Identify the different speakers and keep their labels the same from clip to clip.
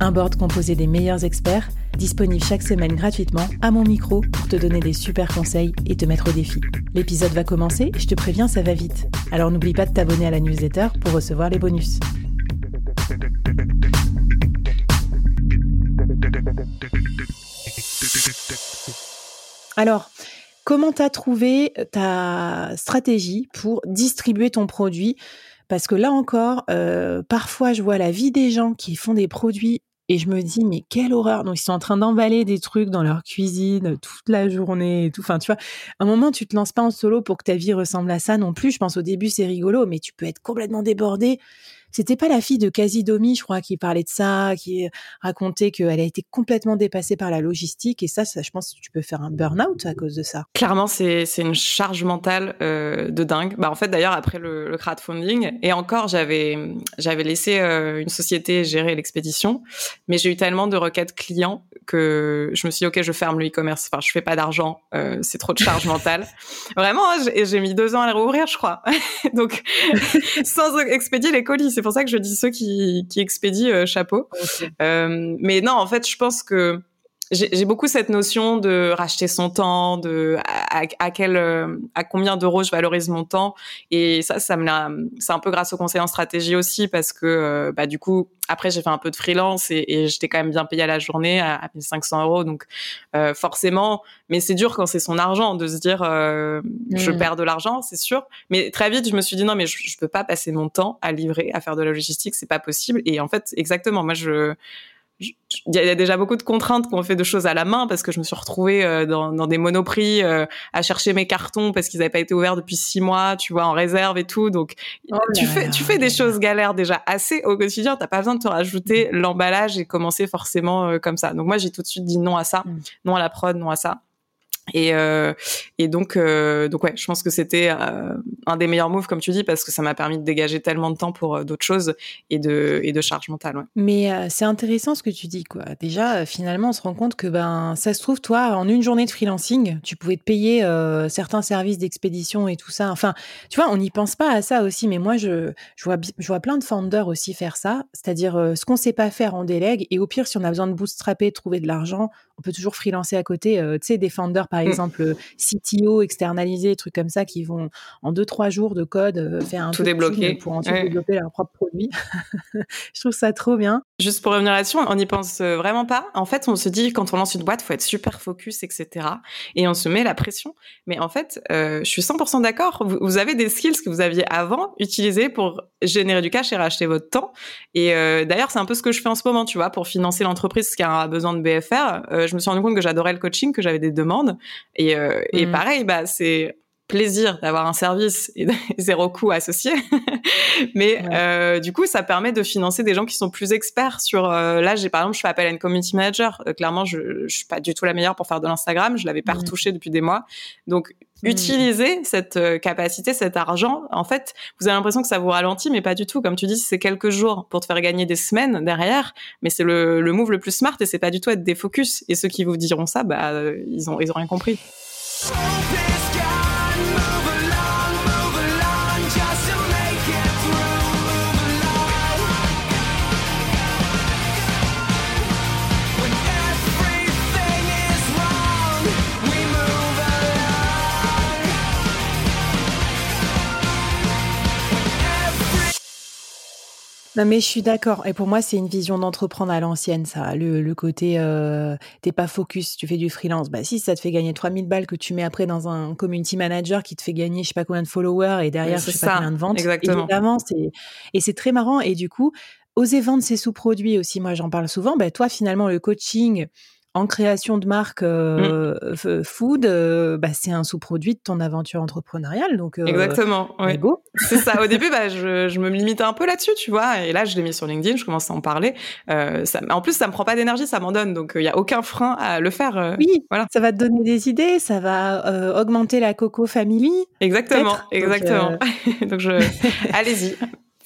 Speaker 1: Un board composé des meilleurs experts, disponible chaque semaine gratuitement à mon micro pour te donner des super conseils et te mettre au défi. L'épisode va commencer je te préviens, ça va vite. Alors n'oublie pas de t'abonner à la newsletter pour recevoir les bonus. Alors, comment t'as trouvé ta stratégie pour distribuer ton produit? Parce que là encore, euh, parfois je vois la vie des gens qui font des produits et je me dis, mais quelle horreur. Donc, ils sont en train d'emballer des trucs dans leur cuisine toute la journée et tout. Enfin, tu vois, à un moment, tu te lances pas en solo pour que ta vie ressemble à ça non plus. Je pense au début, c'est rigolo, mais tu peux être complètement débordé. C'était pas la fille de Casidomi, je crois, qui parlait de ça, qui racontait qu'elle a été complètement dépassée par la logistique. Et ça, ça je pense que tu peux faire un burn-out à cause de ça.
Speaker 2: Clairement, c'est une charge mentale euh, de dingue. Bah, en fait, d'ailleurs, après le, le, crowdfunding, et encore, j'avais j'avais laissé euh, une société gérer l'expédition, mais j'ai eu tellement de requêtes clients que je me suis dit, OK, je ferme le e-commerce. Enfin, je fais pas d'argent, euh, c'est trop de charge mentale. Vraiment, hein, j'ai mis deux ans à le rouvrir, je crois. Donc, sans expédier les colis c'est pour ça que je dis ceux qui, qui expédient euh, chapeau. Euh, mais non, en fait, je pense que j'ai beaucoup cette notion de racheter son temps, de à, à quel, euh, à combien d'euros je valorise mon temps. Et ça, ça me l'a, c'est un peu grâce au conseil en stratégie aussi parce que euh, bah du coup après j'ai fait un peu de freelance et, et j'étais quand même bien payée à la journée à, à 1500 euros donc euh, forcément. Mais c'est dur quand c'est son argent de se dire euh, je mm. perds de l'argent, c'est sûr. Mais très vite je me suis dit non mais je, je peux pas passer mon temps à livrer, à faire de la logistique, c'est pas possible. Et en fait exactement moi je il y a déjà beaucoup de contraintes qu'on fait de choses à la main parce que je me suis retrouvée euh, dans, dans, des monoprix euh, à chercher mes cartons parce qu'ils n'avaient pas été ouverts depuis six mois, tu vois, en réserve et tout. Donc, oh tu fais, tu fais des choses galères déjà assez au quotidien. T'as pas besoin de te rajouter mm. l'emballage et commencer forcément euh, comme ça. Donc moi, j'ai tout de suite dit non à ça, mm. non à la prod, non à ça. Et, euh, et donc, euh, donc ouais, je pense que c'était euh, un des meilleurs moves, comme tu dis, parce que ça m'a permis de dégager tellement de temps pour d'autres choses et de, et de charge mentale.
Speaker 1: Mais c'est intéressant ce que tu dis, quoi. Déjà, finalement, on se rend compte que ben, ça se trouve, toi, en une journée de freelancing, tu pouvais te payer certains services d'expédition et tout ça. Enfin, tu vois, on n'y pense pas à ça aussi, mais moi, je, je, vois, je vois plein de founders aussi faire ça, c'est-à-dire ce qu'on sait pas faire, on délègue, et au pire, si on a besoin de bootstrapper, trouver de l'argent, on peut toujours freelancer à côté. tu sais, des founders, par par mmh. exemple CTO externalisé, trucs comme ça, qui vont en deux trois jours de code euh, faire un
Speaker 2: tout débloquer
Speaker 1: pour ensuite développer leur propre produit. je trouve ça trop bien.
Speaker 2: Juste pour revenir là-dessus, on n'y pense euh, vraiment pas. En fait, on se dit quand on lance une boîte, faut être super focus, etc. Et on se met la pression. Mais en fait, euh, je suis 100% d'accord. Vous, vous, avez des skills que vous aviez avant utilisés pour générer du cash et racheter votre temps. Et euh, d'ailleurs, c'est un peu ce que je fais en ce moment, tu vois, pour financer l'entreprise qui a besoin de BFR. Euh, je me suis rendu compte que j'adorais le coaching, que j'avais des demandes. Et, euh, et mmh. pareil, bah c'est plaisir d'avoir un service et zéro coût associé. Mais ouais. euh, du coup, ça permet de financer des gens qui sont plus experts sur. Euh, là, j'ai par exemple, je fais appel à une community manager. Euh, clairement, je, je suis pas du tout la meilleure pour faire de l'Instagram. Je l'avais pas mmh. retouché depuis des mois. Donc, mmh. utiliser cette euh, capacité, cet argent. En fait, vous avez l'impression que ça vous ralentit, mais pas du tout. Comme tu dis, c'est quelques jours pour te faire gagner des semaines derrière. Mais c'est le, le move le plus smart et c'est pas du tout être des focus. Et ceux qui vous diront ça, bah, ils ont ils ont rien compris.
Speaker 1: Non, mais je suis d'accord. Et pour moi, c'est une vision d'entreprendre à l'ancienne, ça. Le, côté, euh, t'es pas focus, tu fais du freelance. Bah, si, ça te fait gagner 3000 balles que tu mets après dans un community manager qui te fait gagner je sais pas combien de followers et derrière, je sais pas combien de ventes.
Speaker 2: Exactement. Évidemment,
Speaker 1: et c'est très marrant. Et du coup, oser vendre ses sous-produits aussi, moi, j'en parle souvent. Bah, toi, finalement, le coaching, en création de marque euh, mmh. food, euh, bah, c'est un sous-produit de ton aventure entrepreneuriale. Donc,
Speaker 2: euh, Exactement. Ouais. C'est ça. Au début, bah, je, je, me limitais un peu là-dessus, tu vois. Et là, je l'ai mis sur LinkedIn, je commence à en parler. Ça, en plus, ça me prend pas d'énergie, ça m'en donne. Donc, il y a aucun frein à le faire.
Speaker 1: oui, voilà. ça va te donner des idées, ça va augmenter la Coco Family.
Speaker 2: Exactement, exactement. Donc, donc je... allez-y.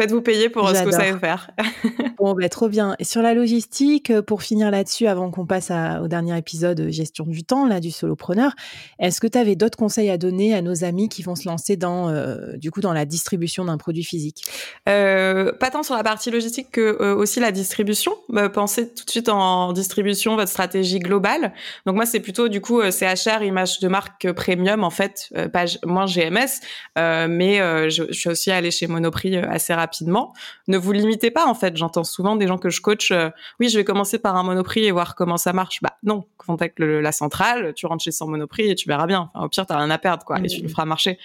Speaker 2: Faites-vous payer pour ce que vous savez faire.
Speaker 1: bon, bah, trop bien. Et sur la logistique, euh, pour finir là-dessus, avant qu'on passe au dernier épisode euh, gestion du temps, là, du solopreneur, est-ce que tu avais d'autres conseils à donner à nos amis qui vont se lancer dans, euh, du coup, dans la distribution d'un produit physique?
Speaker 2: Pas tant sur la partie logistique que aussi la distribution. Bah, pensez tout de suite en distribution, votre stratégie globale. Donc moi, c'est plutôt du coup CHR, image de marque premium, en fait, page moins GMS, mais je, je, suis aussi allée chez Monoprix assez rapidement rapidement. Ne vous limitez pas en fait. J'entends souvent des gens que je coach. Euh, oui, je vais commencer par un Monoprix et voir comment ça marche. Bah non, contacte la centrale, tu rentres chez son Monoprix et tu verras bien. au pire, t'as rien à perdre quoi, et tu le feras marcher.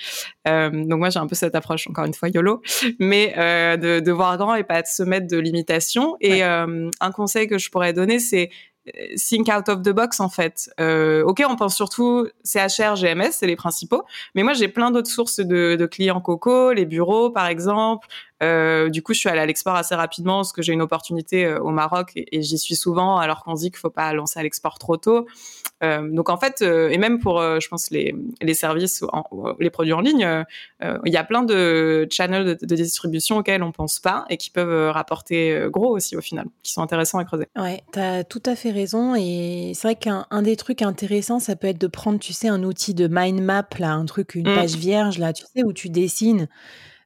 Speaker 2: Euh, donc moi j'ai un peu cette approche encore une fois YOLO, mais euh, de, de, voir grand et pas de se mettre de limitations. Et un conseil que je pourrais donner, c'est think out of the box en fait. Euh, ok, on pense surtout CHR, GMS, c'est les principaux, mais moi j'ai plein d'autres sources de, de, clients Coco, les bureaux par exemple, euh, du coup, je suis allée à l'export assez rapidement parce que j'ai une opportunité euh, au Maroc et, j'y suis souvent alors qu'on dit qu'il faut pas lancer à l'export trop tôt. Euh, donc en fait, euh, et même pour, je pense les, les services, les produits en ligne, il y a plein de channels de, de, distribution auxquels on pense pas et qui peuvent rapporter gros aussi au final, qui sont intéressants à creuser.
Speaker 1: Ouais, tu as tout à fait raison et c'est vrai qu'un des trucs intéressants, ça peut être de prendre, tu sais, un outil de mind map là, un truc, une mmh. page vierge là, tu sais, où tu dessines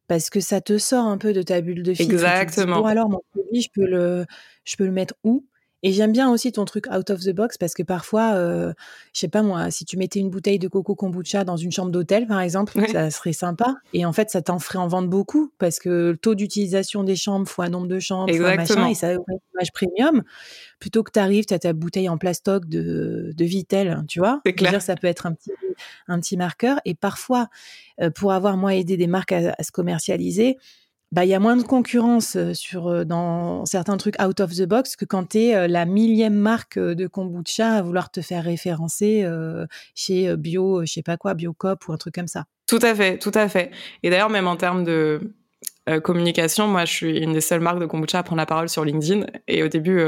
Speaker 1: parce que ça te sort un peu de ta bulle de filtre.
Speaker 2: Exactement.
Speaker 1: bon alors mon produit, je peux le, je peux le mettre où? Et j'aime bien aussi ton truc out of the box parce que parfois, euh, je sais pas moi, si tu mettais une bouteille de coco kombucha dans une chambre d'hôtel par exemple, ça serait sympa. Et en fait, ça t'en ferait en vendre beaucoup parce que le taux d'utilisation des chambres fois nombre de chambres, fois machin, et ça aurait une image premium. Plutôt que tu arrives, tu as ta bouteille en plastoc de, de Vitel, tu vois?
Speaker 2: C'est clair.
Speaker 1: Dire, ça peut être un petit un petit marqueur. Et parfois, euh, pour avoir moi aidé des marques à, se commercialiser, bah il y a moins de concurrence sur dans certains trucs out of the box que quand tu es la millième marque de kombucha à vouloir te faire référencer chez bio, je sais pas quoi, Biocop ou un truc comme ça.
Speaker 2: Tout à fait, tout à fait. Et d'ailleurs même en termes de communication, moi je suis une des seules marques de kombucha à prendre la parole sur LinkedIn. Et au début,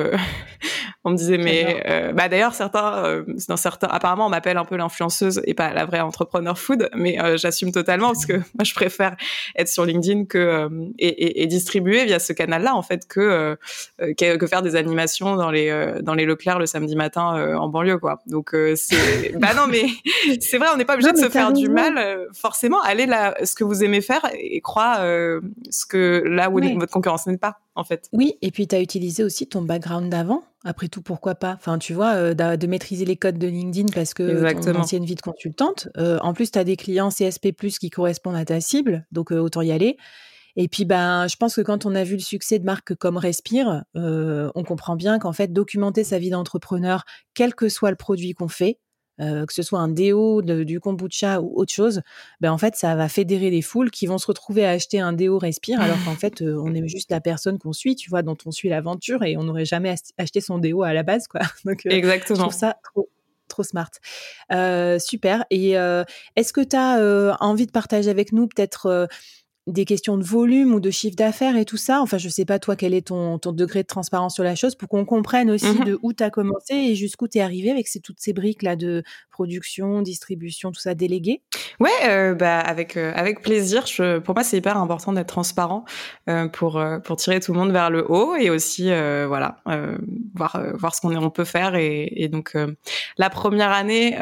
Speaker 2: on me disait, mais euh, bah d'ailleurs certains, euh, dans certains, apparemment on m'appelle un peu l'influenceuse et pas la vraie entrepreneur food, mais euh, j'assume totalement parce que moi je préfère être sur LinkedIn que euh, et, et, et, distribuer via ce canal-là en fait que, que, que faire des animations dans les dans les Leclerc le samedi matin en banlieue quoi. Donc c'est bah non mais c'est vrai, on n'est pas obligé de se faire du mal forcément. Allez là, ce que vous aimez faire et crois ce que là où votre concurrence n'est pas en fait.
Speaker 1: Oui, et puis tu as utilisé aussi ton background d'avant. Après tout, pourquoi pas? Enfin, tu vois, euh, de maîtriser les codes de LinkedIn parce que Exactement. ton ancienne vie de consultante. Euh, en plus, tu as des clients CSP+, qui correspondent à ta cible, donc euh, autant y aller. Et puis, ben, je pense que quand on a vu le succès de marques comme Respire, on comprend bien qu'en fait, documenter sa vie d'entrepreneur, quel que soit le produit qu'on fait, euh, que ce soit un déo, du kombucha ou autre chose, ben en fait, ça va fédérer les foules qui vont se retrouver à acheter un déo Respire, alors qu'en fait, euh, on est juste la personne qu'on suit, tu vois, dont on suit l'aventure et on n'aurait jamais acheté son déo à la base, quoi.
Speaker 2: Donc, euh, Exactement. Je
Speaker 1: trouve ça trop, trop smart. super. Et est-ce que tu as envie de partager avec nous peut-être des questions de volume ou de chiffre d'affaires et tout ça. Enfin, je sais pas, toi, quel est ton, ton degré de transparence sur la chose pour qu'on comprenne aussi mmh de où tu as commencé et jusqu'où tu es arrivé avec ces, toutes ces briques-là de production, distribution, tout ça délégué.
Speaker 2: Ouais, euh, bah, avec, euh, avec plaisir. Je, pour moi, c'est hyper important d'être transparent euh, pour, pour tirer tout le monde vers le haut et aussi, voilà, voir, voir ce qu'on on peut faire. Et, et donc, la première année,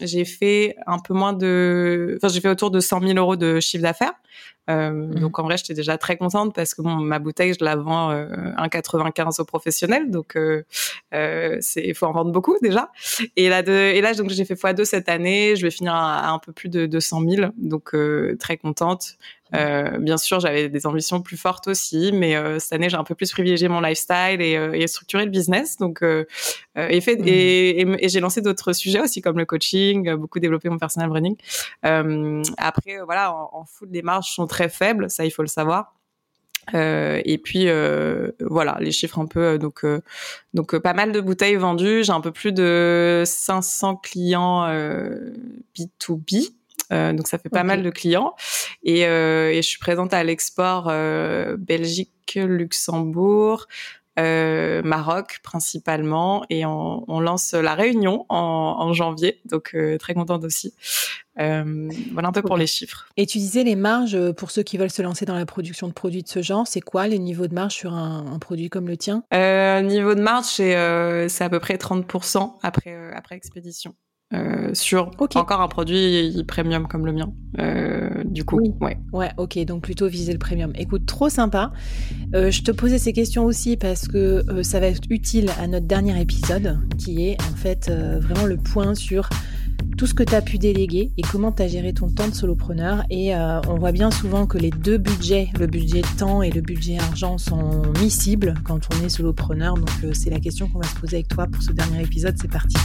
Speaker 2: j'ai fait un peu moins de... Enfin, j'ai fait autour de 100 000 euros de chiffre d'affaires. Mmh. Donc en vrai, j'étais déjà très contente parce que bon, ma bouteille, je la vends 1,95 aux professionnels, donc c'est faut en vendre beaucoup déjà. Et là, de, et là donc j'ai fait x2 cette année, je vais finir à, un peu plus de 200 000, donc très contente. Euh, bien sûr, j'avais des ambitions plus fortes aussi, mais euh, cette année, j'ai un peu plus privilégié mon lifestyle et, euh, et structuré le business. Donc, euh, euh, et, fait, mmh. et, et, j'ai lancé d'autres sujets aussi, comme le coaching, beaucoup développé mon personal branding. après, voilà, en, en foot, les marges sont très faibles, ça, il faut le savoir. Euh, et puis euh, voilà les chiffres un peu donc donc pas mal de bouteilles vendues j'ai un peu plus de 500 clients B2B euh, donc ça fait pas mal de clients. Et, euh, et, je suis présente à l'export euh, Belgique, Luxembourg. Euh, Maroc principalement et on, on, lance la Réunion en, en janvier donc euh, très contente aussi. Euh, voilà un peu pour les chiffres.
Speaker 1: Et tu disais les marges pour ceux qui veulent se lancer dans la production de produits de ce genre c'est quoi les niveaux de marge sur un, un produit comme le tien?
Speaker 2: Niveau de marge c'est à peu près 30% après après expédition euh, sur encore un produit premium comme le mien. Euh, du coup,
Speaker 1: oui. ouais. Ouais, ok, donc plutôt viser le premium. Écoute, trop sympa. Euh, je te posais ces questions aussi parce que ça va être utile à notre dernier épisode, qui est en fait vraiment le point sur tout ce que tu as pu déléguer et comment tu as géré ton temps de solopreneur. Et on voit bien souvent que les deux budgets, le budget temps et le budget argent, sont miscibles quand on est solopreneur. Donc c'est la question qu'on va se poser avec toi pour ce dernier épisode. C'est parti.